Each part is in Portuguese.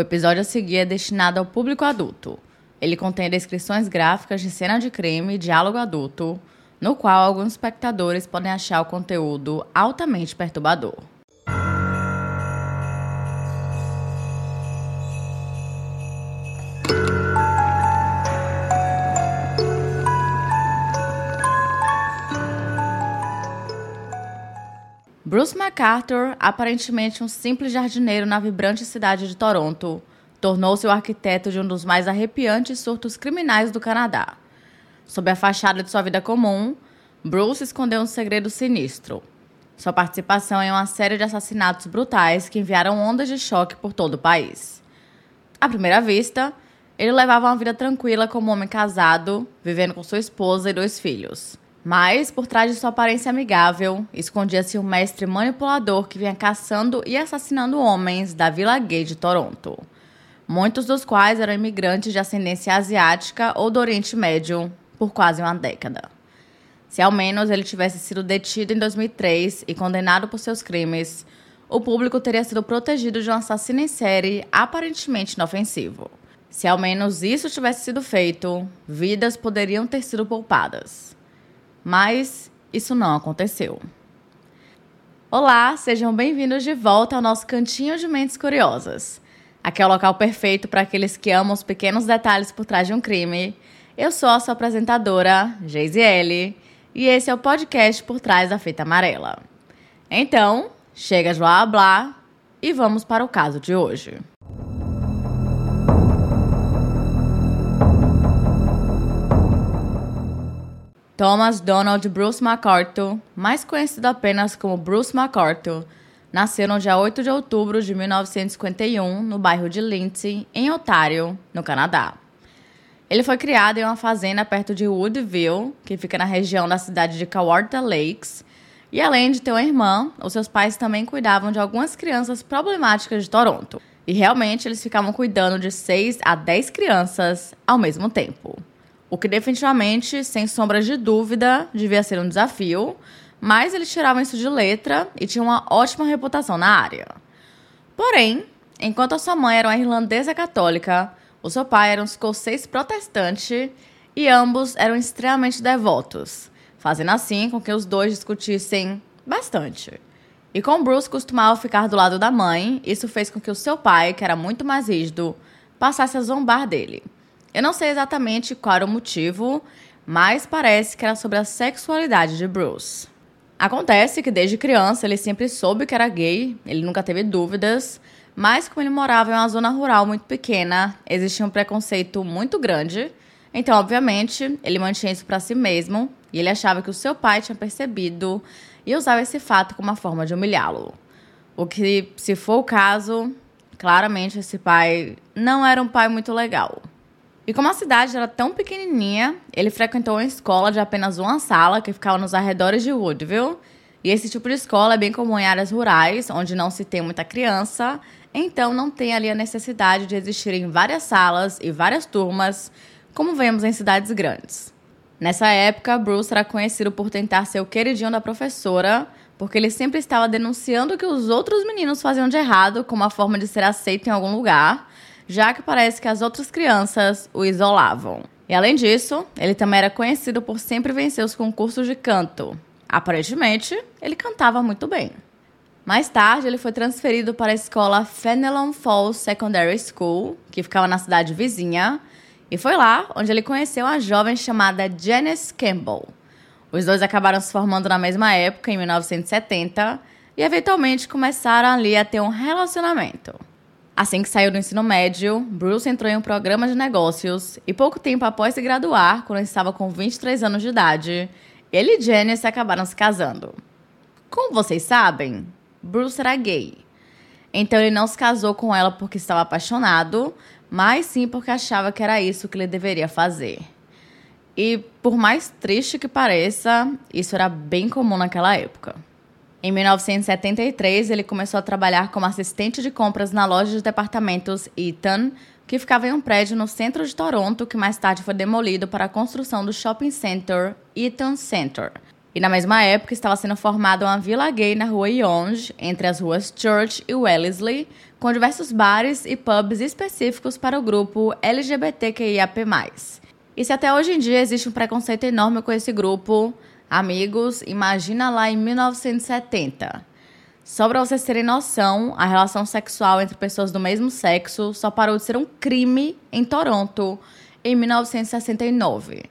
O episódio a seguir é destinado ao público adulto. Ele contém descrições gráficas de cena de crime e diálogo adulto, no qual alguns espectadores podem achar o conteúdo altamente perturbador. Bruce MacArthur, aparentemente um simples jardineiro na vibrante cidade de Toronto, tornou-se o arquiteto de um dos mais arrepiantes surtos criminais do Canadá. Sob a fachada de sua vida comum, Bruce escondeu um segredo sinistro. Sua participação em uma série de assassinatos brutais que enviaram ondas de choque por todo o país. À primeira vista, ele levava uma vida tranquila como homem casado, vivendo com sua esposa e dois filhos. Mas, por trás de sua aparência amigável, escondia-se um mestre manipulador que vinha caçando e assassinando homens da Vila Gay de Toronto. Muitos dos quais eram imigrantes de ascendência asiática ou do Oriente Médio por quase uma década. Se ao menos ele tivesse sido detido em 2003 e condenado por seus crimes, o público teria sido protegido de um assassino em série aparentemente inofensivo. Se ao menos isso tivesse sido feito, vidas poderiam ter sido poupadas. Mas isso não aconteceu. Olá, sejam bem-vindos de volta ao nosso cantinho de mentes curiosas. Aqui é o local perfeito para aqueles que amam os pequenos detalhes por trás de um crime. Eu sou a sua apresentadora, Geisiele, e esse é o podcast por trás da fita amarela. Então, chega de blá blá e vamos para o caso de hoje. Thomas Donald Bruce MacArthur, mais conhecido apenas como Bruce MacArthur, nasceu no dia 8 de outubro de 1951 no bairro de Lindsay, em Ontário, no Canadá. Ele foi criado em uma fazenda perto de Woodville, que fica na região da cidade de Kawartha Lakes, e além de ter uma irmã, os seus pais também cuidavam de algumas crianças problemáticas de Toronto. E realmente eles ficavam cuidando de 6 a 10 crianças ao mesmo tempo. O que definitivamente, sem sombra de dúvida, devia ser um desafio, mas eles tiravam isso de letra e tinham uma ótima reputação na área. Porém, enquanto a sua mãe era uma irlandesa católica, o seu pai era um escocês protestante e ambos eram extremamente devotos, fazendo assim com que os dois discutissem bastante. E como Bruce costumava ficar do lado da mãe, isso fez com que o seu pai, que era muito mais rígido, passasse a zombar dele. Eu não sei exatamente qual era o motivo, mas parece que era sobre a sexualidade de Bruce. Acontece que desde criança ele sempre soube que era gay, ele nunca teve dúvidas, mas como ele morava em uma zona rural muito pequena, existia um preconceito muito grande. Então, obviamente, ele mantinha isso para si mesmo e ele achava que o seu pai tinha percebido e usava esse fato como uma forma de humilhá-lo. O que, se for o caso, claramente esse pai não era um pai muito legal. E como a cidade era tão pequenininha, ele frequentou uma escola de apenas uma sala que ficava nos arredores de Woodville. E esse tipo de escola é bem comum em áreas rurais, onde não se tem muita criança, então não tem ali a necessidade de existirem várias salas e várias turmas, como vemos em cidades grandes. Nessa época, Bruce era conhecido por tentar ser o queridinho da professora, porque ele sempre estava denunciando o que os outros meninos faziam de errado como uma forma de ser aceito em algum lugar já que parece que as outras crianças o isolavam. E além disso, ele também era conhecido por sempre vencer os concursos de canto. Aparentemente, ele cantava muito bem. Mais tarde, ele foi transferido para a escola Fenelon Falls Secondary School, que ficava na cidade vizinha, e foi lá onde ele conheceu uma jovem chamada Janice Campbell. Os dois acabaram se formando na mesma época, em 1970, e eventualmente começaram ali a ter um relacionamento. Assim que saiu do ensino médio, Bruce entrou em um programa de negócios e pouco tempo após se graduar, quando estava com 23 anos de idade, ele e Janice acabaram se casando. Como vocês sabem, Bruce era gay. Então ele não se casou com ela porque estava apaixonado, mas sim porque achava que era isso que ele deveria fazer. E por mais triste que pareça, isso era bem comum naquela época. Em 1973, ele começou a trabalhar como assistente de compras na loja de departamentos Eaton, que ficava em um prédio no centro de Toronto, que mais tarde foi demolido para a construção do shopping center Eaton Center. E na mesma época estava sendo formada uma vila gay na rua Yonge, entre as ruas Church e Wellesley, com diversos bares e pubs específicos para o grupo LGBTQIAP+. E se até hoje em dia existe um preconceito enorme com esse grupo, amigos, imagina lá em 1970. Só para vocês terem noção, a relação sexual entre pessoas do mesmo sexo só parou de ser um crime em Toronto em 1969.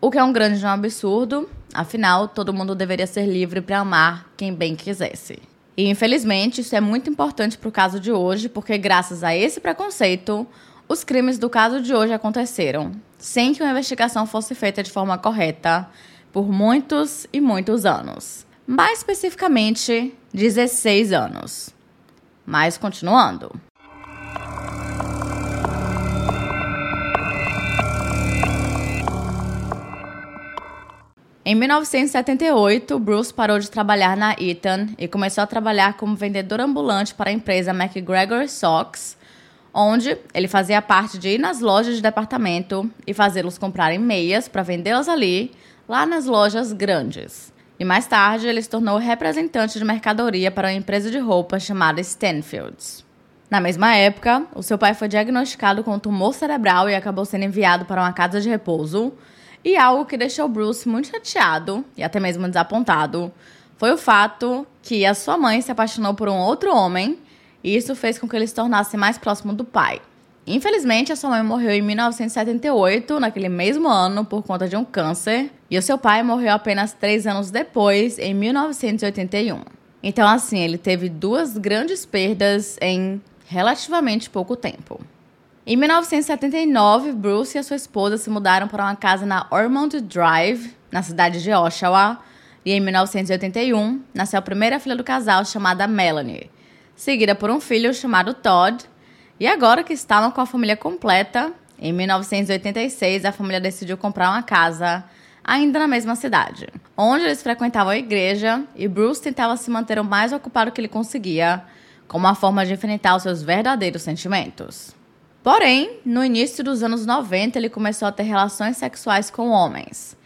O que é um grande absurdo, afinal, todo mundo deveria ser livre para amar quem bem quisesse. E infelizmente, isso é muito importante para o caso de hoje, porque graças a esse preconceito, os crimes do caso de hoje aconteceram, sem que uma investigação fosse feita de forma correta por muitos e muitos anos mais especificamente 16 anos. Mas continuando. Em 1978, Bruce parou de trabalhar na Eaton e começou a trabalhar como vendedor ambulante para a empresa McGregor Socks, onde ele fazia parte de ir nas lojas de departamento e fazê-los comprarem meias para vendê-las ali, lá nas lojas grandes. E mais tarde, ele se tornou representante de mercadoria para uma empresa de roupas chamada Stanfields. Na mesma época, o seu pai foi diagnosticado com um tumor cerebral e acabou sendo enviado para uma casa de repouso. E algo que deixou Bruce muito chateado e até mesmo desapontado foi o fato que a sua mãe se apaixonou por um outro homem e isso fez com que ele se tornasse mais próximo do pai. Infelizmente, a sua mãe morreu em 1978, naquele mesmo ano, por conta de um câncer, e o seu pai morreu apenas três anos depois, em 1981. Então, assim, ele teve duas grandes perdas em relativamente pouco tempo. Em 1979, Bruce e a sua esposa se mudaram para uma casa na Ormond Drive, na cidade de Oshawa, e em 1981 nasceu a primeira filha do casal chamada Melanie, seguida por um filho chamado Todd e agora que estavam com a família completa, em 1986 a família decidiu comprar uma casa ainda na mesma cidade, onde eles frequentavam a igreja e Bruce tentava se manter o mais ocupado que ele conseguia, como uma forma de enfrentar os seus verdadeiros sentimentos. Porém, no início dos anos 90, ele começou a ter relações sexuais com homens.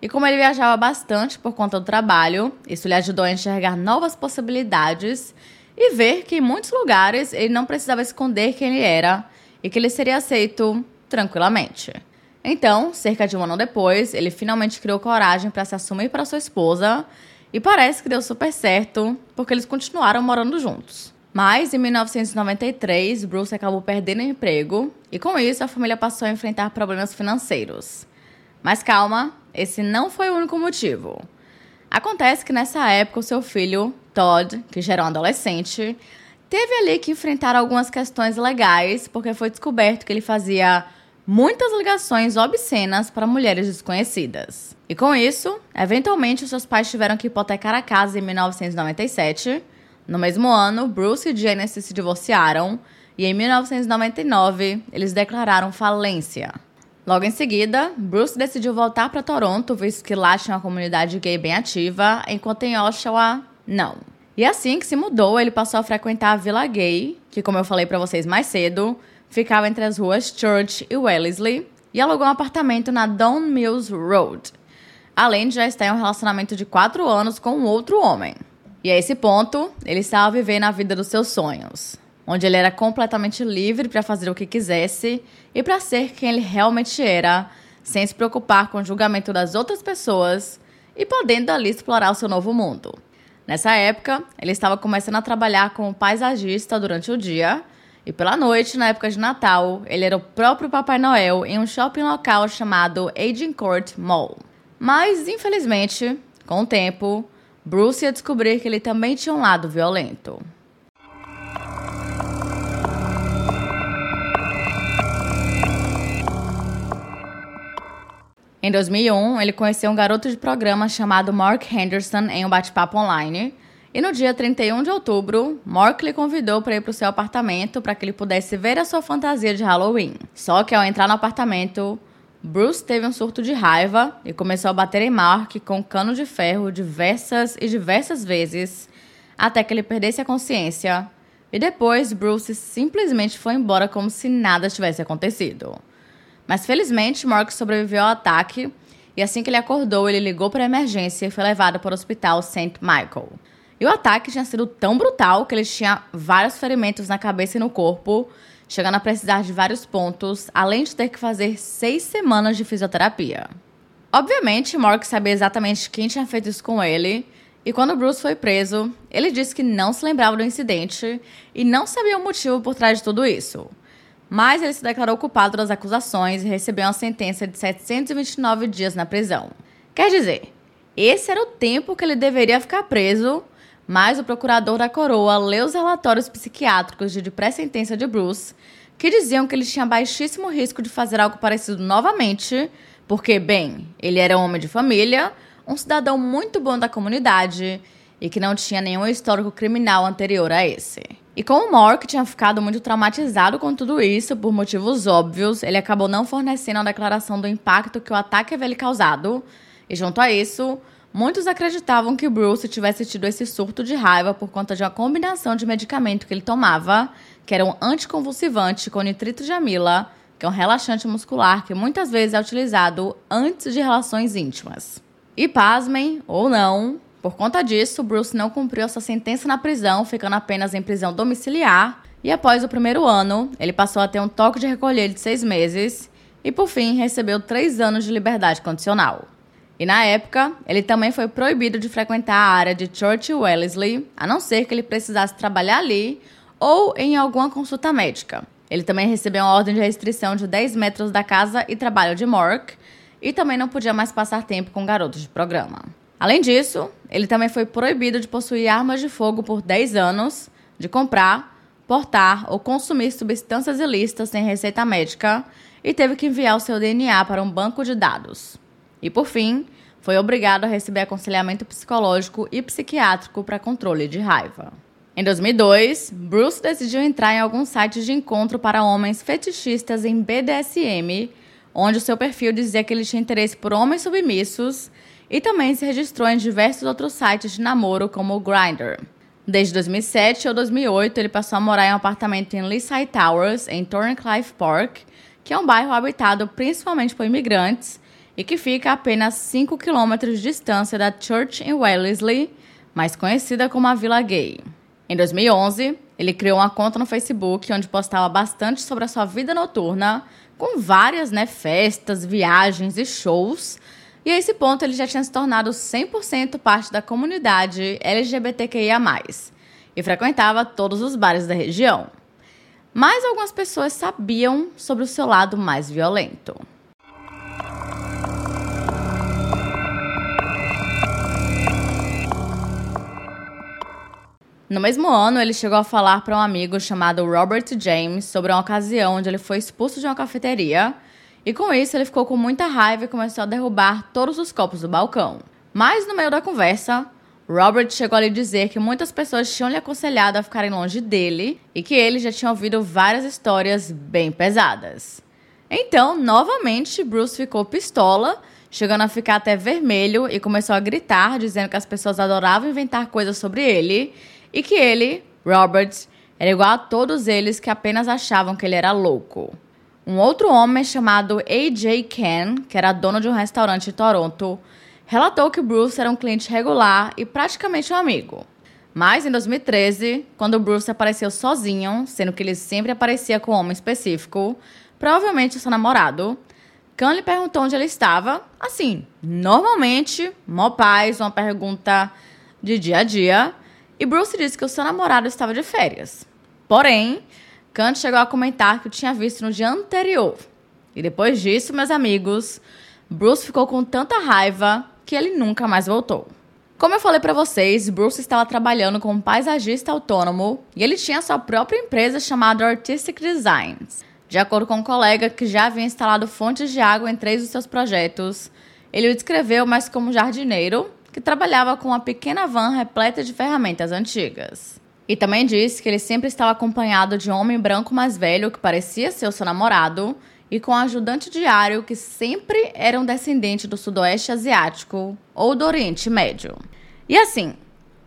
E como ele viajava bastante por conta do trabalho, isso lhe ajudou a enxergar novas possibilidades e ver que em muitos lugares ele não precisava esconder quem ele era e que ele seria aceito tranquilamente. Então, cerca de um ano depois, ele finalmente criou coragem para se assumir para sua esposa e parece que deu super certo, porque eles continuaram morando juntos. Mas em 1993, Bruce acabou perdendo o emprego e com isso a família passou a enfrentar problemas financeiros. Mas calma, esse não foi o único motivo. Acontece que nessa época o seu filho, Todd, que já era um adolescente, teve ali que enfrentar algumas questões legais, porque foi descoberto que ele fazia muitas ligações obscenas para mulheres desconhecidas. E com isso, eventualmente seus pais tiveram que hipotecar a casa em 1997. No mesmo ano, Bruce e Genesis se divorciaram e em 1999 eles declararam falência. Logo em seguida, Bruce decidiu voltar para Toronto, visto que lá tinha uma comunidade gay bem ativa, enquanto em Oshawa, não. E assim que se mudou, ele passou a frequentar a Vila Gay, que, como eu falei para vocês mais cedo, ficava entre as ruas Church e Wellesley, e alugou um apartamento na Don Mills Road, além de já estar em um relacionamento de quatro anos com um outro homem. E a esse ponto, ele estava vivendo a vida dos seus sonhos onde ele era completamente livre para fazer o que quisesse e para ser quem ele realmente era, sem se preocupar com o julgamento das outras pessoas e podendo ali explorar o seu novo mundo. Nessa época, ele estava começando a trabalhar como paisagista durante o dia e pela noite, na época de Natal, ele era o próprio Papai Noel em um shopping local chamado Agincourt Mall. Mas, infelizmente, com o tempo, Bruce ia descobrir que ele também tinha um lado violento. Em 2001, ele conheceu um garoto de programa chamado Mark Henderson em um bate-papo online. E no dia 31 de outubro, Mark lhe convidou para ir para o seu apartamento para que ele pudesse ver a sua fantasia de Halloween. Só que ao entrar no apartamento, Bruce teve um surto de raiva e começou a bater em Mark com um cano de ferro diversas e diversas vezes, até que ele perdesse a consciência. E depois, Bruce simplesmente foi embora como se nada tivesse acontecido. Mas felizmente, Mark sobreviveu ao ataque e assim que ele acordou, ele ligou para a emergência e foi levado para o hospital St. Michael. E o ataque tinha sido tão brutal que ele tinha vários ferimentos na cabeça e no corpo, chegando a precisar de vários pontos, além de ter que fazer seis semanas de fisioterapia. Obviamente, Mork sabia exatamente quem tinha feito isso com ele, e quando Bruce foi preso, ele disse que não se lembrava do incidente e não sabia o motivo por trás de tudo isso. Mas ele se declarou culpado das acusações e recebeu uma sentença de 729 dias na prisão. Quer dizer, esse era o tempo que ele deveria ficar preso, mas o procurador da coroa leu os relatórios psiquiátricos de pré-sentença de Bruce, que diziam que ele tinha baixíssimo risco de fazer algo parecido novamente, porque, bem, ele era um homem de família, um cidadão muito bom da comunidade e que não tinha nenhum histórico criminal anterior a esse. E como o Mork tinha ficado muito traumatizado com tudo isso, por motivos óbvios, ele acabou não fornecendo a declaração do impacto que o ataque havia lhe causado. E junto a isso, muitos acreditavam que Bruce tivesse tido esse surto de raiva por conta de uma combinação de medicamento que ele tomava, que era um anticonvulsivante com nitrito de amila, que é um relaxante muscular que muitas vezes é utilizado antes de relações íntimas. E pasmem, ou não, por conta disso, Bruce não cumpriu sua sentença na prisão, ficando apenas em prisão domiciliar. E após o primeiro ano, ele passou a ter um toque de recolher de seis meses e, por fim, recebeu três anos de liberdade condicional. E na época, ele também foi proibido de frequentar a área de Church Wellesley, a não ser que ele precisasse trabalhar ali ou em alguma consulta médica. Ele também recebeu uma ordem de restrição de 10 metros da casa e trabalho de Mork e também não podia mais passar tempo com garotos de programa. Além disso, ele também foi proibido de possuir armas de fogo por 10 anos, de comprar, portar ou consumir substâncias ilícitas sem receita médica e teve que enviar o seu DNA para um banco de dados. E por fim, foi obrigado a receber aconselhamento psicológico e psiquiátrico para controle de raiva. Em 2002, Bruce decidiu entrar em alguns sites de encontro para homens fetichistas em BDSM, onde o seu perfil dizia que ele tinha interesse por homens submissos e também se registrou em diversos outros sites de namoro, como o Grindr. Desde 2007 ou 2008, ele passou a morar em um apartamento em Leaside Towers, em Thorncliffe Park, que é um bairro habitado principalmente por imigrantes e que fica a apenas 5 quilômetros de distância da Church em Wellesley, mais conhecida como a Vila Gay. Em 2011, ele criou uma conta no Facebook onde postava bastante sobre a sua vida noturna, com várias né, festas, viagens e shows, e a esse ponto ele já tinha se tornado 100% parte da comunidade LGBTQIA+, e frequentava todos os bares da região. Mas algumas pessoas sabiam sobre o seu lado mais violento. No mesmo ano, ele chegou a falar para um amigo chamado Robert James sobre uma ocasião onde ele foi expulso de uma cafeteria e com isso, ele ficou com muita raiva e começou a derrubar todos os copos do balcão. Mas no meio da conversa, Robert chegou a lhe dizer que muitas pessoas tinham lhe aconselhado a ficarem longe dele e que ele já tinha ouvido várias histórias bem pesadas. Então, novamente, Bruce ficou pistola, chegando a ficar até vermelho e começou a gritar, dizendo que as pessoas adoravam inventar coisas sobre ele e que ele, Robert, era igual a todos eles que apenas achavam que ele era louco. Um outro homem chamado A.J. Ken, que era dono de um restaurante em Toronto, relatou que Bruce era um cliente regular e praticamente um amigo. Mas em 2013, quando Bruce apareceu sozinho, sendo que ele sempre aparecia com um homem específico, provavelmente seu namorado, Khan lhe perguntou onde ele estava. Assim, normalmente, mó paz, uma pergunta de dia a dia. E Bruce disse que o seu namorado estava de férias. Porém, Kant chegou a comentar que o tinha visto no dia anterior. E depois disso, meus amigos, Bruce ficou com tanta raiva que ele nunca mais voltou. Como eu falei para vocês, Bruce estava trabalhando como paisagista autônomo e ele tinha sua própria empresa chamada Artistic Designs. De acordo com um colega que já havia instalado fontes de água em três dos seus projetos, ele o descreveu mais como jardineiro que trabalhava com uma pequena van repleta de ferramentas antigas. E também disse que ele sempre estava acompanhado de um homem branco mais velho que parecia ser o seu namorado e com um ajudante diário que sempre era um descendente do sudoeste asiático ou do Oriente Médio. E assim,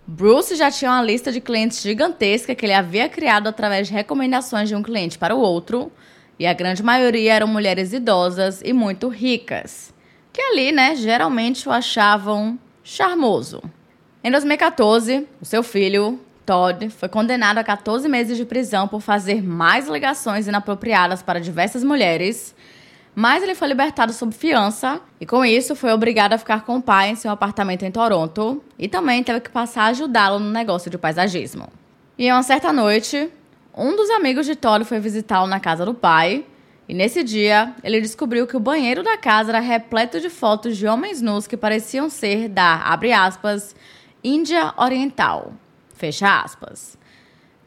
Bruce já tinha uma lista de clientes gigantesca que ele havia criado através de recomendações de um cliente para o outro, e a grande maioria eram mulheres idosas e muito ricas. que ali, né, geralmente o achavam charmoso. Em 2014, o seu filho, Todd, foi condenado a 14 meses de prisão por fazer mais ligações inapropriadas para diversas mulheres, mas ele foi libertado sob fiança e, com isso, foi obrigado a ficar com o pai em seu apartamento em Toronto e também teve que passar a ajudá-lo no negócio de paisagismo. E em uma certa noite, um dos amigos de Todd foi visitá-lo na casa do pai e nesse dia, ele descobriu que o banheiro da casa era repleto de fotos de homens nus que pareciam ser da, abre aspas, Índia Oriental. Fecha aspas.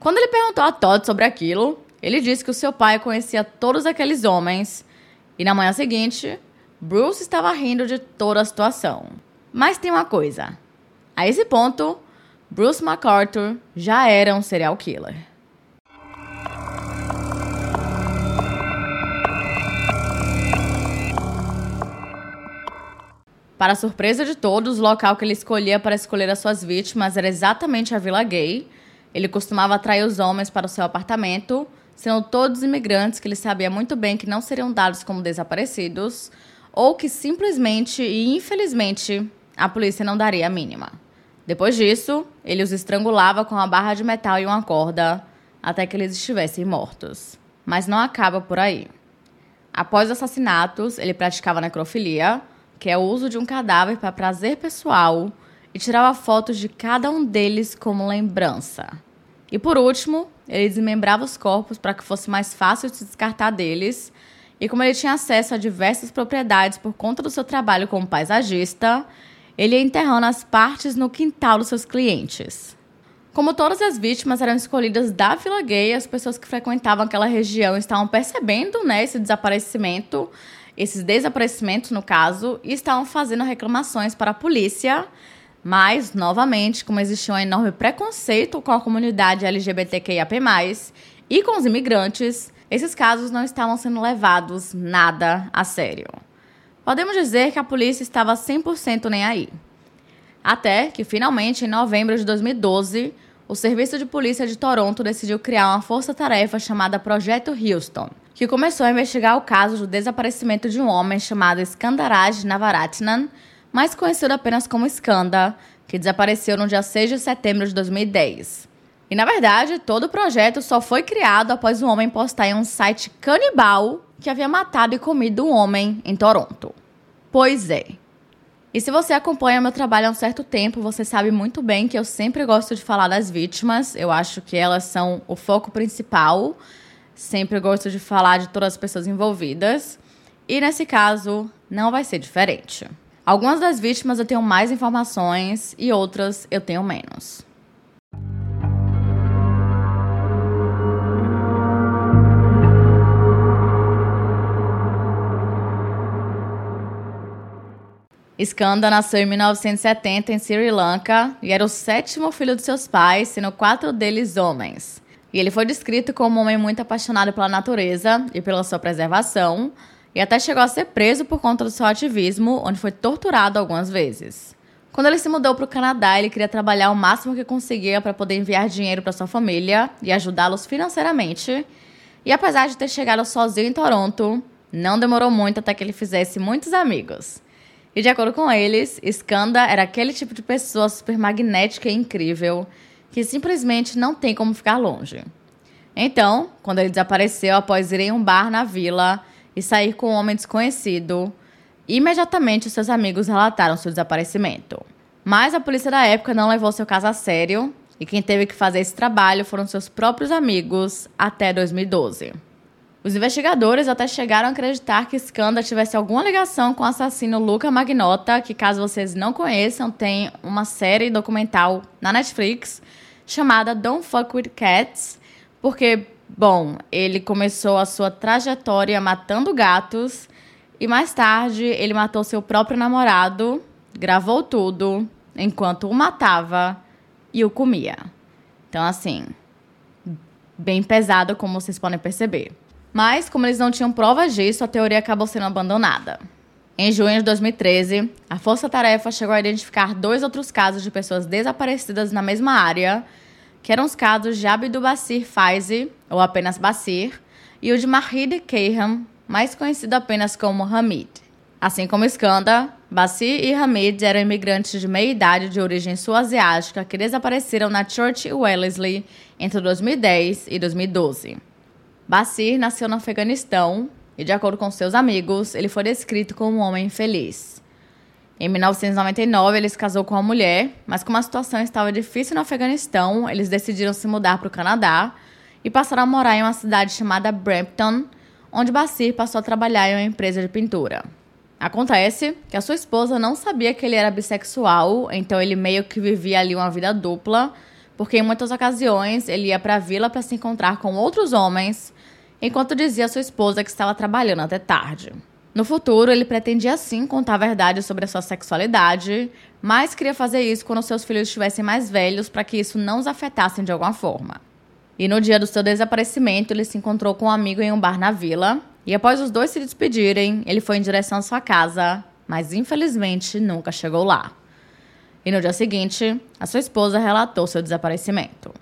Quando ele perguntou a Todd sobre aquilo, ele disse que o seu pai conhecia todos aqueles homens e na manhã seguinte, Bruce estava rindo de toda a situação. Mas tem uma coisa: a esse ponto, Bruce MacArthur já era um serial killer. Para surpresa de todos, o local que ele escolhia para escolher as suas vítimas era exatamente a Vila Gay. Ele costumava atrair os homens para o seu apartamento, sendo todos imigrantes que ele sabia muito bem que não seriam dados como desaparecidos, ou que simplesmente e infelizmente a polícia não daria a mínima. Depois disso, ele os estrangulava com uma barra de metal e uma corda até que eles estivessem mortos. Mas não acaba por aí. Após os assassinatos, ele praticava necrofilia que é o uso de um cadáver para prazer pessoal, e tirava fotos de cada um deles como lembrança. E por último, ele desmembrava os corpos para que fosse mais fácil se descartar deles. E como ele tinha acesso a diversas propriedades por conta do seu trabalho como paisagista, ele ia enterrando as partes no quintal dos seus clientes. Como todas as vítimas eram escolhidas da Vila Gay, as pessoas que frequentavam aquela região estavam percebendo né, esse desaparecimento esses desaparecimentos, no caso, estavam fazendo reclamações para a polícia. Mas, novamente, como existia um enorme preconceito com a comunidade LGBTQIAP+, e com os imigrantes, esses casos não estavam sendo levados nada a sério. Podemos dizer que a polícia estava 100% nem aí. Até que, finalmente, em novembro de 2012, o Serviço de Polícia de Toronto decidiu criar uma força-tarefa chamada Projeto Houston, que começou a investigar o caso do desaparecimento de um homem chamado Skandaraj Navaratnam, mais conhecido apenas como Skanda, que desapareceu no dia 6 de setembro de 2010. E na verdade, todo o projeto só foi criado após um homem postar em um site canibal que havia matado e comido um homem em Toronto. Pois é. E se você acompanha meu trabalho há um certo tempo, você sabe muito bem que eu sempre gosto de falar das vítimas. Eu acho que elas são o foco principal Sempre gosto de falar de todas as pessoas envolvidas. E nesse caso, não vai ser diferente. Algumas das vítimas eu tenho mais informações e outras eu tenho menos. Skanda nasceu em 1970 em Sri Lanka e era o sétimo filho de seus pais, sendo quatro deles homens. E ele foi descrito como um homem muito apaixonado pela natureza e pela sua preservação, e até chegou a ser preso por conta do seu ativismo, onde foi torturado algumas vezes. Quando ele se mudou para o Canadá, ele queria trabalhar o máximo que conseguia para poder enviar dinheiro para sua família e ajudá-los financeiramente. E apesar de ter chegado sozinho em Toronto, não demorou muito até que ele fizesse muitos amigos. E de acordo com eles, Skanda era aquele tipo de pessoa super magnética e incrível que simplesmente não tem como ficar longe. Então, quando ele desapareceu após ir em um bar na vila e sair com um homem desconhecido, imediatamente seus amigos relataram seu desaparecimento. Mas a polícia da época não levou seu caso a sério e quem teve que fazer esse trabalho foram seus próprios amigos até 2012. Os investigadores até chegaram a acreditar que Skanda tivesse alguma ligação com o assassino Luca Magnota, que caso vocês não conheçam, tem uma série documental na Netflix chamada Don't Fuck With Cats, porque, bom, ele começou a sua trajetória matando gatos e mais tarde ele matou seu próprio namorado, gravou tudo enquanto o matava e o comia. Então, assim, bem pesado, como vocês podem perceber. Mas, como eles não tinham provas disso, a teoria acabou sendo abandonada. Em junho de 2013, a Força Tarefa chegou a identificar dois outros casos de pessoas desaparecidas na mesma área, que eram os casos de Abdul Basir Faizi, ou apenas Basir, e o de Mahid Kayham, mais conhecido apenas como Hamid. Assim como Skanda, Bassi e Hamid eram imigrantes de meia idade de origem sul-asiática que desapareceram na Church Wellesley entre 2010 e 2012. Basir nasceu no Afeganistão e, de acordo com seus amigos, ele foi descrito como um homem feliz. Em 1999, ele se casou com uma mulher, mas como a situação estava difícil no Afeganistão, eles decidiram se mudar para o Canadá e passaram a morar em uma cidade chamada Brampton, onde Basir passou a trabalhar em uma empresa de pintura. Acontece que a sua esposa não sabia que ele era bissexual, então ele meio que vivia ali uma vida dupla, porque em muitas ocasiões ele ia para a vila para se encontrar com outros homens, enquanto dizia à sua esposa que estava trabalhando até tarde. No futuro, ele pretendia sim contar a verdade sobre a sua sexualidade, mas queria fazer isso quando seus filhos estivessem mais velhos para que isso não os afetasse de alguma forma. E no dia do seu desaparecimento, ele se encontrou com um amigo em um bar na vila, e após os dois se despedirem, ele foi em direção à sua casa, mas infelizmente nunca chegou lá. E no dia seguinte, a sua esposa relatou seu desaparecimento.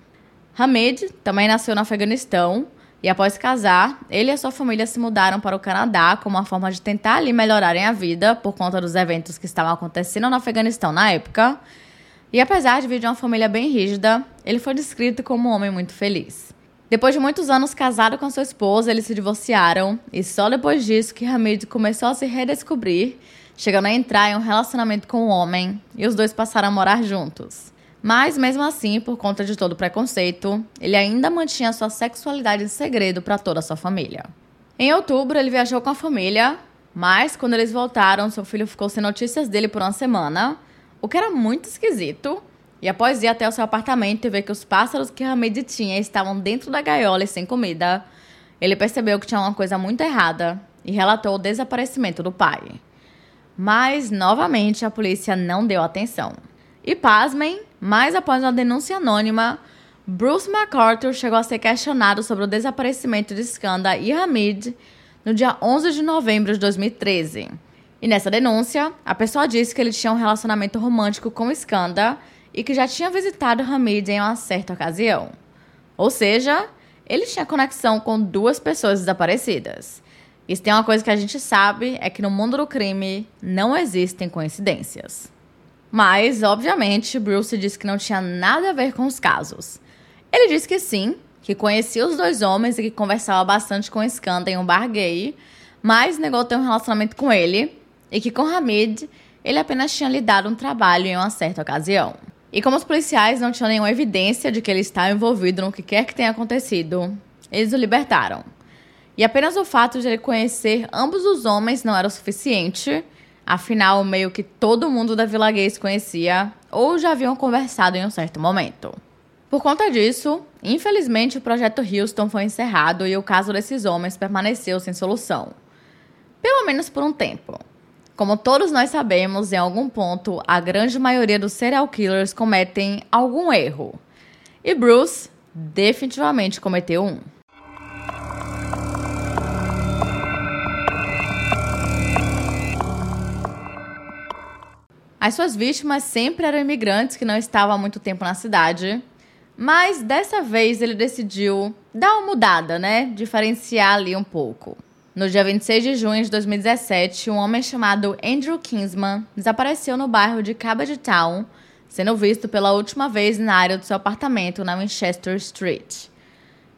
Hamid também nasceu no Afeganistão e após casar, ele e a sua família se mudaram para o Canadá como uma forma de tentar ali melhorarem a vida por conta dos eventos que estavam acontecendo no Afeganistão na época. E apesar de vir de uma família bem rígida, ele foi descrito como um homem muito feliz. Depois de muitos anos casado com sua esposa, eles se divorciaram e só depois disso que Hamid começou a se redescobrir, chegando a entrar em um relacionamento com um homem e os dois passaram a morar juntos. Mas mesmo assim, por conta de todo o preconceito, ele ainda mantinha sua sexualidade em segredo para toda a sua família. Em outubro, ele viajou com a família, mas quando eles voltaram, seu filho ficou sem notícias dele por uma semana, o que era muito esquisito. E após ir até o seu apartamento e ver que os pássaros que Hamid tinha estavam dentro da gaiola e sem comida, ele percebeu que tinha uma coisa muito errada e relatou o desaparecimento do pai. Mas, novamente, a polícia não deu atenção. E pasmem, mas após uma denúncia anônima, Bruce MacArthur chegou a ser questionado sobre o desaparecimento de Skanda e Hamid no dia 11 de novembro de 2013. E nessa denúncia, a pessoa disse que ele tinha um relacionamento romântico com Skanda e que já tinha visitado Hamid em uma certa ocasião. Ou seja, ele tinha conexão com duas pessoas desaparecidas. E se tem uma coisa que a gente sabe é que no mundo do crime não existem coincidências. Mas, obviamente, Bruce disse que não tinha nada a ver com os casos. Ele disse que sim, que conhecia os dois homens e que conversava bastante com Skanda em um bar gay, mas negou ter um relacionamento com ele e que com Hamid ele apenas tinha lhe dado um trabalho em uma certa ocasião. E como os policiais não tinham nenhuma evidência de que ele estava envolvido no que quer que tenha acontecido, eles o libertaram. E apenas o fato de ele conhecer ambos os homens não era o suficiente Afinal, meio que todo mundo da Vila Gay se conhecia ou já haviam conversado em um certo momento. Por conta disso, infelizmente o projeto Houston foi encerrado e o caso desses homens permaneceu sem solução. Pelo menos por um tempo. Como todos nós sabemos, em algum ponto, a grande maioria dos serial killers cometem algum erro. E Bruce definitivamente cometeu um. As suas vítimas sempre eram imigrantes que não estavam há muito tempo na cidade. Mas dessa vez ele decidiu dar uma mudada, né? Diferenciar ali um pouco. No dia 26 de junho de 2017, um homem chamado Andrew Kingsman desapareceu no bairro de Cabbage Town, sendo visto pela última vez na área do seu apartamento na Winchester Street.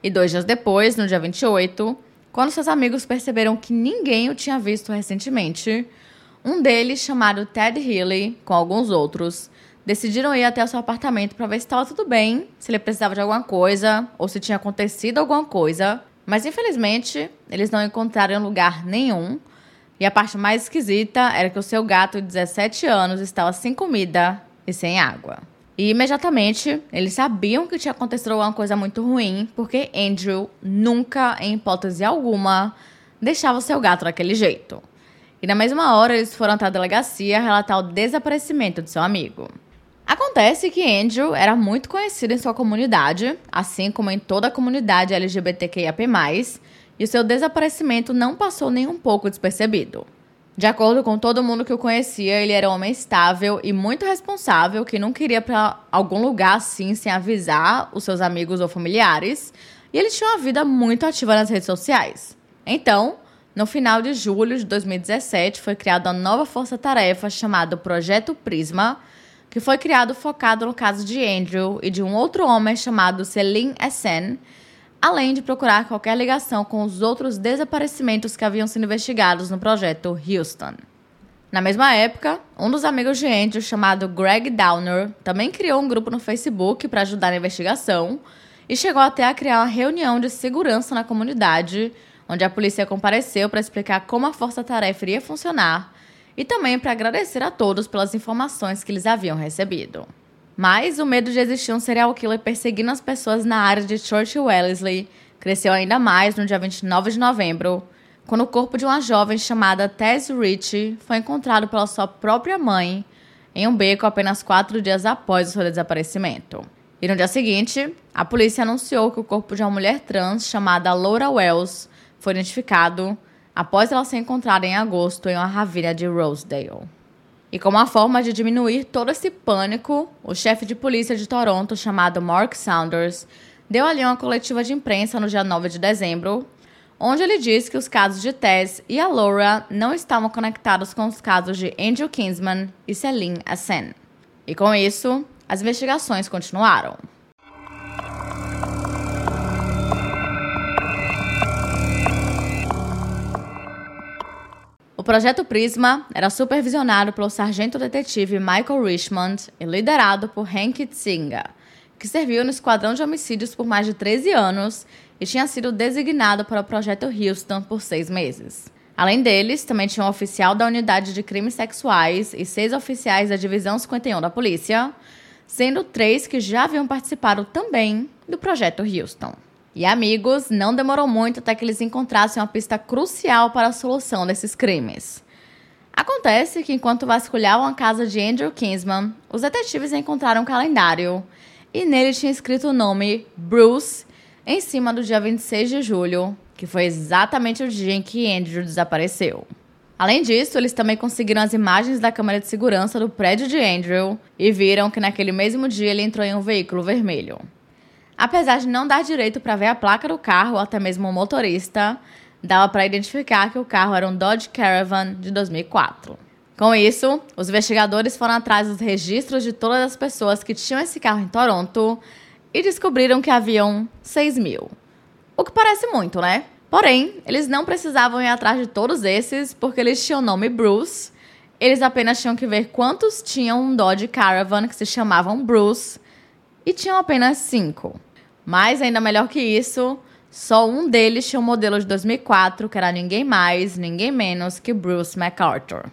E dois dias depois, no dia 28, quando seus amigos perceberam que ninguém o tinha visto recentemente, um deles, chamado Ted Healy, com alguns outros, decidiram ir até o seu apartamento para ver se estava tudo bem, se ele precisava de alguma coisa ou se tinha acontecido alguma coisa. Mas infelizmente, eles não encontraram lugar nenhum. E a parte mais esquisita era que o seu gato de 17 anos estava sem comida e sem água. E imediatamente eles sabiam que tinha acontecido alguma coisa muito ruim, porque Andrew nunca, em hipótese alguma, deixava o seu gato daquele jeito. E na mesma hora eles foram até a delegacia relatar o desaparecimento de seu amigo. Acontece que Andrew era muito conhecido em sua comunidade, assim como em toda a comunidade LGBTQIAP+, e o seu desaparecimento não passou nem um pouco despercebido. De acordo com todo mundo que o conhecia, ele era um homem estável e muito responsável que não queria para algum lugar assim sem avisar os seus amigos ou familiares, e ele tinha uma vida muito ativa nas redes sociais. Então, no final de julho de 2017 foi criada uma nova força-tarefa chamada Projeto Prisma, que foi criado focado no caso de Andrew e de um outro homem chamado Selim Essen, além de procurar qualquer ligação com os outros desaparecimentos que haviam sido investigados no projeto Houston. Na mesma época, um dos amigos de Andrew, chamado Greg Downer, também criou um grupo no Facebook para ajudar na investigação e chegou até a criar uma reunião de segurança na comunidade, onde a polícia compareceu para explicar como a força-tarefa iria funcionar e também para agradecer a todos pelas informações que eles haviam recebido. Mas o medo de existir um serial killer perseguindo as pessoas na área de Church Wellesley cresceu ainda mais no dia 29 de novembro, quando o corpo de uma jovem chamada Tess Rich foi encontrado pela sua própria mãe em um beco apenas quatro dias após o seu desaparecimento. E no dia seguinte, a polícia anunciou que o corpo de uma mulher trans chamada Laura Wells foi identificado após ela ser encontrada em agosto em uma ravina de Rosedale. E como uma forma de diminuir todo esse pânico, o chefe de polícia de Toronto, chamado Mark Saunders, deu ali uma coletiva de imprensa no dia 9 de dezembro, onde ele disse que os casos de Tess e a Laura não estavam conectados com os casos de Andrew Kinsman e Celine Assen. E com isso, as investigações continuaram. Projeto Prisma era supervisionado pelo sargento detetive Michael Richmond e liderado por Hank Tsinga, que serviu no esquadrão de homicídios por mais de 13 anos e tinha sido designado para o projeto Houston por seis meses. Além deles, também tinha um oficial da unidade de crimes sexuais e seis oficiais da divisão 51 da polícia, sendo três que já haviam participado também do projeto Houston. E amigos, não demorou muito até que eles encontrassem uma pista crucial para a solução desses crimes. Acontece que enquanto vasculhavam a casa de Andrew Kinsman, os detetives encontraram um calendário e nele tinha escrito o nome Bruce em cima do dia 26 de julho, que foi exatamente o dia em que Andrew desapareceu. Além disso, eles também conseguiram as imagens da câmera de segurança do prédio de Andrew e viram que naquele mesmo dia ele entrou em um veículo vermelho. Apesar de não dar direito para ver a placa do carro até mesmo o motorista, dava para identificar que o carro era um Dodge Caravan de 2004. Com isso, os investigadores foram atrás dos registros de todas as pessoas que tinham esse carro em Toronto e descobriram que haviam 6 mil. O que parece muito, né? Porém, eles não precisavam ir atrás de todos esses porque eles tinham o nome Bruce. Eles apenas tinham que ver quantos tinham um Dodge Caravan que se chamavam Bruce e tinham apenas cinco. Mas ainda melhor que isso, só um deles tinha um modelo de 2004 que era ninguém mais, ninguém menos que Bruce MacArthur.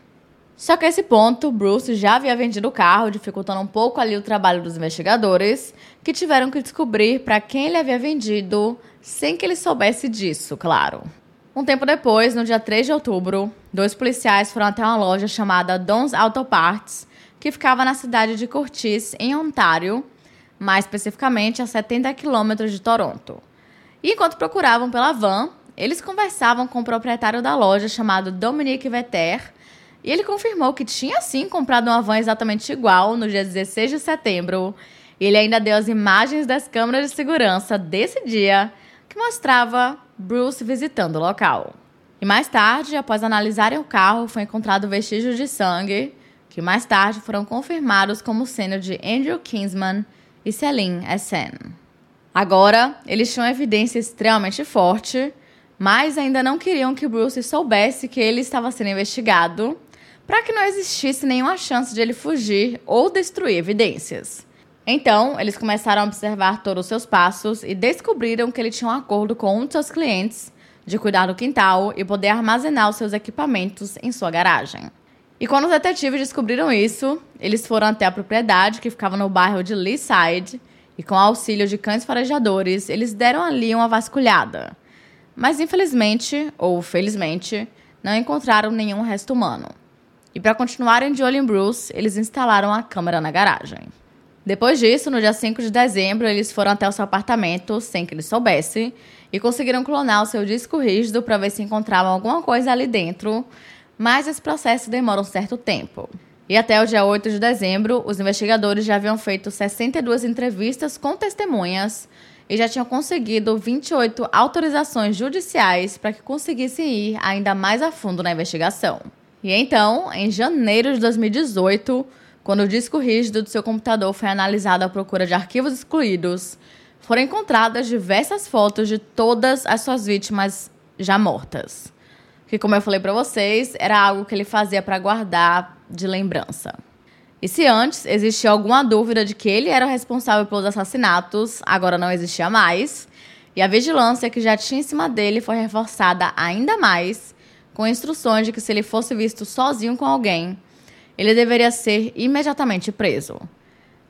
Só que a esse ponto, Bruce já havia vendido o carro, dificultando um pouco ali o trabalho dos investigadores, que tiveram que descobrir para quem ele havia vendido, sem que ele soubesse disso, claro. Um tempo depois, no dia 3 de outubro, dois policiais foram até uma loja chamada Don's Auto Parts, que ficava na cidade de Curtis, em Ontário, mais especificamente a 70 quilômetros de Toronto. E enquanto procuravam pela van, eles conversavam com o proprietário da loja chamado Dominique Vetter, e ele confirmou que tinha sim comprado uma van exatamente igual no dia 16 de setembro. Ele ainda deu as imagens das câmeras de segurança desse dia, que mostrava Bruce visitando o local. E mais tarde, após analisarem o carro, foi encontrado vestígios de sangue, que mais tarde foram confirmados como sendo de Andrew Kinsman e Celine Essen. Agora, eles tinham evidência extremamente forte, mas ainda não queriam que Bruce soubesse que ele estava sendo investigado, para que não existisse nenhuma chance de ele fugir ou destruir evidências. Então, eles começaram a observar todos os seus passos e descobriram que ele tinha um acordo com um de seus clientes de cuidar do quintal e poder armazenar os seus equipamentos em sua garagem. E quando os detetives descobriram isso, eles foram até a propriedade, que ficava no bairro de Leaside, e com auxílio de cães farejadores, eles deram ali uma vasculhada. Mas infelizmente, ou felizmente, não encontraram nenhum resto humano. E para continuarem de olho em Bruce, eles instalaram a câmera na garagem. Depois disso, no dia 5 de dezembro, eles foram até o seu apartamento, sem que ele soubesse, e conseguiram clonar o seu disco rígido para ver se encontravam alguma coisa ali dentro, mas esse processo demora um certo tempo. E até o dia 8 de dezembro, os investigadores já haviam feito 62 entrevistas com testemunhas e já tinham conseguido 28 autorizações judiciais para que conseguissem ir ainda mais a fundo na investigação. E então, em janeiro de 2018, quando o disco rígido do seu computador foi analisado à procura de arquivos excluídos, foram encontradas diversas fotos de todas as suas vítimas já mortas. Que, como eu falei para vocês, era algo que ele fazia para guardar de lembrança. E se antes existia alguma dúvida de que ele era o responsável pelos assassinatos, agora não existia mais. E a vigilância que já tinha em cima dele foi reforçada ainda mais, com instruções de que se ele fosse visto sozinho com alguém, ele deveria ser imediatamente preso.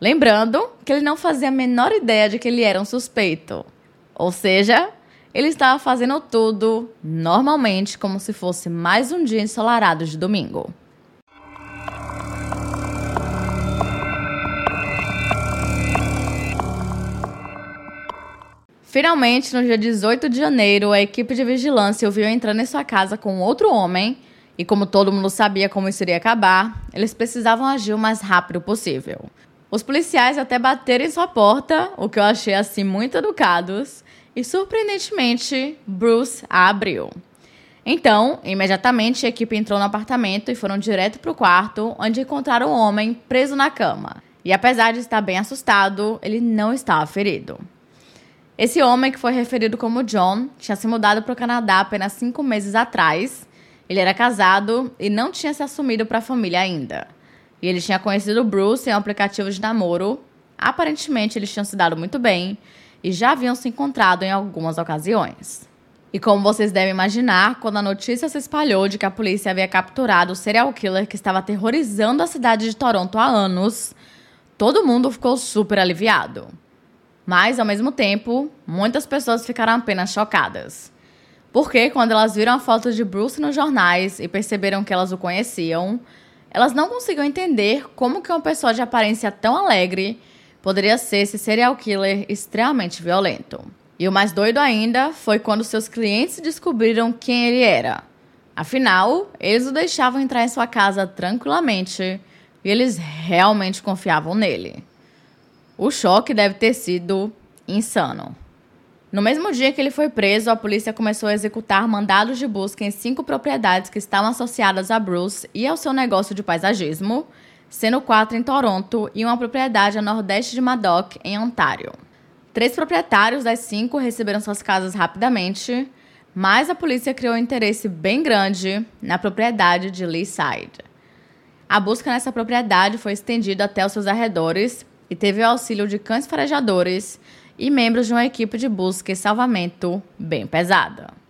Lembrando que ele não fazia a menor ideia de que ele era um suspeito. Ou seja, ele estava fazendo tudo normalmente, como se fosse mais um dia ensolarado de domingo. Finalmente, no dia 18 de janeiro, a equipe de vigilância o viu entrando em sua casa com outro homem. E como todo mundo sabia como isso iria acabar, eles precisavam agir o mais rápido possível. Os policiais até bateram em sua porta, o que eu achei assim muito educados, e surpreendentemente, Bruce abriu. Então, imediatamente a equipe entrou no apartamento e foram direto para o quarto, onde encontraram o homem preso na cama. E apesar de estar bem assustado, ele não estava ferido. Esse homem, que foi referido como John, tinha se mudado para o Canadá apenas cinco meses atrás. Ele era casado e não tinha se assumido para a família ainda. E ele tinha conhecido Bruce em um aplicativo de namoro. Aparentemente, eles tinham se dado muito bem e já haviam se encontrado em algumas ocasiões. E como vocês devem imaginar, quando a notícia se espalhou de que a polícia havia capturado o serial killer que estava aterrorizando a cidade de Toronto há anos, todo mundo ficou super aliviado. Mas, ao mesmo tempo, muitas pessoas ficaram apenas chocadas. Porque, quando elas viram a foto de Bruce nos jornais e perceberam que elas o conheciam, elas não conseguiam entender como que uma pessoa de aparência tão alegre poderia ser esse serial killer extremamente violento. E o mais doido ainda foi quando seus clientes descobriram quem ele era. Afinal, eles o deixavam entrar em sua casa tranquilamente e eles realmente confiavam nele. O choque deve ter sido insano. No mesmo dia que ele foi preso, a polícia começou a executar mandados de busca em cinco propriedades que estavam associadas a Bruce e ao seu negócio de paisagismo, sendo quatro em Toronto e uma propriedade a nordeste de Madoc, em Ontário. Três proprietários das cinco receberam suas casas rapidamente, mas a polícia criou um interesse bem grande na propriedade de Leaside. A busca nessa propriedade foi estendida até os seus arredores e teve o auxílio de cães farejadores e membros de uma equipe de busca e salvamento bem pesada.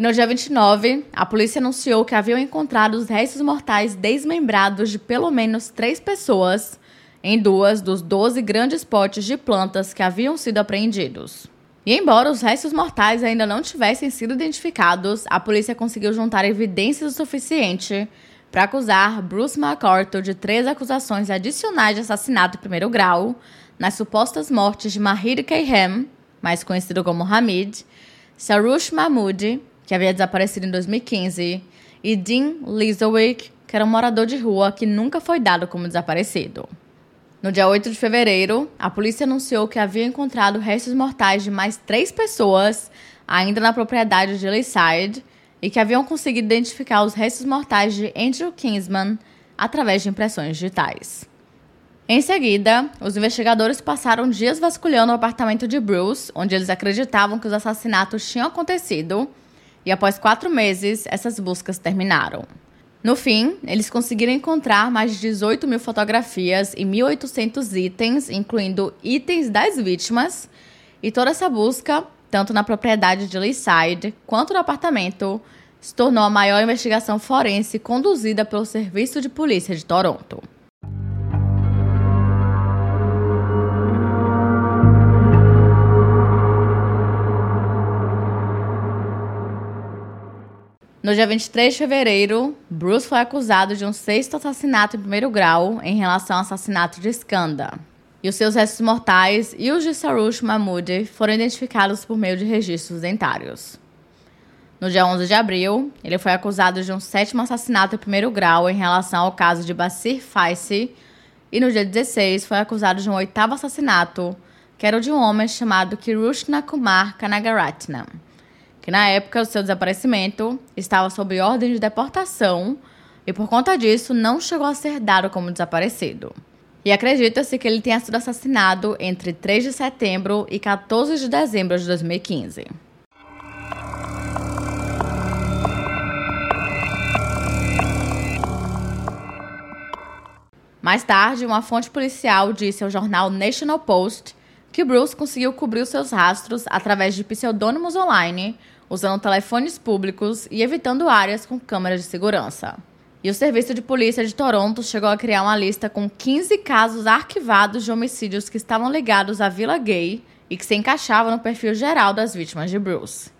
E no dia 29, a polícia anunciou que haviam encontrado os restos mortais desmembrados de pelo menos três pessoas em duas dos 12 grandes potes de plantas que haviam sido apreendidos. E embora os restos mortais ainda não tivessem sido identificados, a polícia conseguiu juntar evidências o suficiente para acusar Bruce McCarthy de três acusações adicionais de assassinato em primeiro grau nas supostas mortes de Mahir Kayhem, mais conhecido como Hamid, Sarush Mahmoud, que havia desaparecido em 2015, e Dean Lizowick, que era um morador de rua que nunca foi dado como desaparecido. No dia 8 de fevereiro, a polícia anunciou que havia encontrado restos mortais de mais três pessoas ainda na propriedade de Leaside e que haviam conseguido identificar os restos mortais de Andrew Kingsman através de impressões digitais. Em seguida, os investigadores passaram dias vasculhando o apartamento de Bruce, onde eles acreditavam que os assassinatos tinham acontecido, e após quatro meses, essas buscas terminaram. No fim, eles conseguiram encontrar mais de 18 mil fotografias e 1.800 itens, incluindo itens das vítimas, e toda essa busca tanto na propriedade de Leaside quanto no apartamento, se tornou a maior investigação forense conduzida pelo Serviço de Polícia de Toronto. No dia 23 de fevereiro, Bruce foi acusado de um sexto assassinato em primeiro grau em relação ao assassinato de Skanda, e os seus restos mortais e os de Sarush Mahmoud foram identificados por meio de registros dentários. No dia 11 de abril, ele foi acusado de um sétimo assassinato em primeiro grau em relação ao caso de Basir Faisi, e no dia 16 foi acusado de um oitavo assassinato, que era o de um homem chamado Kirushna Kumar Kanagaratnam, que na época do seu desaparecimento estava sob ordem de deportação e por conta disso não chegou a ser dado como desaparecido. E acredita-se que ele tenha sido assassinado entre 3 de setembro e 14 de dezembro de 2015. Mais tarde, uma fonte policial disse ao jornal National Post que Bruce conseguiu cobrir os seus rastros através de pseudônimos online, usando telefones públicos e evitando áreas com câmeras de segurança. E o Serviço de Polícia de Toronto chegou a criar uma lista com 15 casos arquivados de homicídios que estavam ligados à Vila Gay e que se encaixavam no perfil geral das vítimas de Bruce.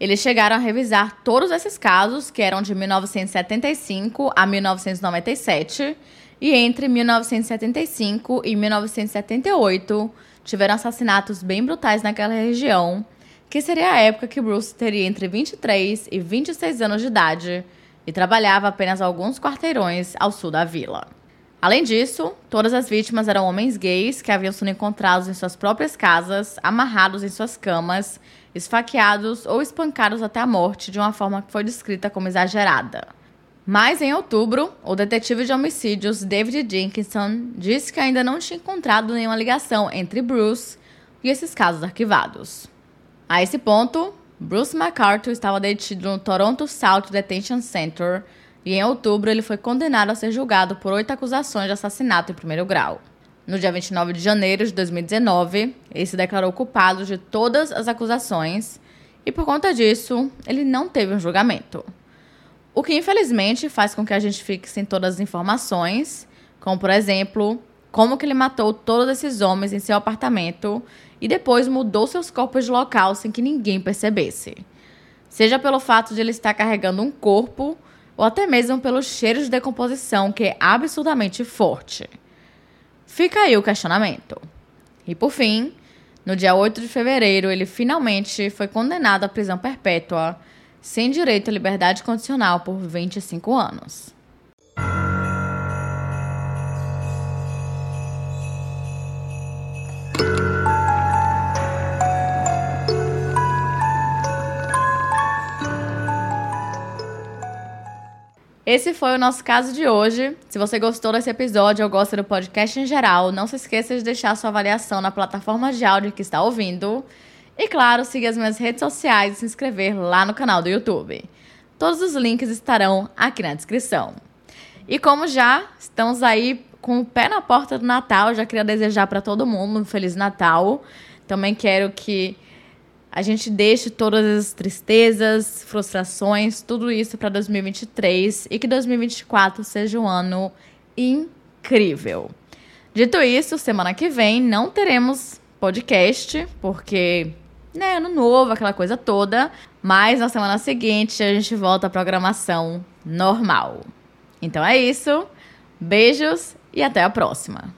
Eles chegaram a revisar todos esses casos, que eram de 1975 a 1997, e entre 1975 e 1978 tiveram assassinatos bem brutais naquela região, que seria a época que Bruce teria entre 23 e 26 anos de idade e trabalhava apenas alguns quarteirões ao sul da vila. Além disso, todas as vítimas eram homens gays que haviam sido encontrados em suas próprias casas, amarrados em suas camas, esfaqueados ou espancados até a morte de uma forma que foi descrita como exagerada. Mas em outubro, o detetive de homicídios David Dickinson disse que ainda não tinha encontrado nenhuma ligação entre Bruce e esses casos arquivados. A esse ponto, Bruce McArthur estava detido no Toronto South Detention Center e em outubro ele foi condenado a ser julgado por oito acusações de assassinato em primeiro grau. No dia 29 de janeiro de 2019, ele se declarou culpado de todas as acusações e por conta disso, ele não teve um julgamento. O que infelizmente faz com que a gente fique sem todas as informações, como por exemplo, como que ele matou todos esses homens em seu apartamento e depois mudou seus corpos de local sem que ninguém percebesse. Seja pelo fato de ele estar carregando um corpo, ou até mesmo pelo cheiro de decomposição que é absurdamente forte. Fica aí o questionamento. E por fim, no dia 8 de fevereiro, ele finalmente foi condenado à prisão perpétua, sem direito à liberdade condicional por 25 anos. Esse foi o nosso caso de hoje. Se você gostou desse episódio ou gosta do podcast em geral, não se esqueça de deixar sua avaliação na plataforma de áudio que está ouvindo. E claro, siga as minhas redes sociais e se inscrever lá no canal do YouTube. Todos os links estarão aqui na descrição. E como já estamos aí com o pé na porta do Natal, já queria desejar para todo mundo um Feliz Natal. Também quero que a gente deixe todas as tristezas, frustrações, tudo isso para 2023 e que 2024 seja um ano incrível. Dito isso, semana que vem não teremos podcast, porque, né, ano novo, aquela coisa toda. Mas na semana seguinte a gente volta à programação normal. Então é isso. Beijos e até a próxima.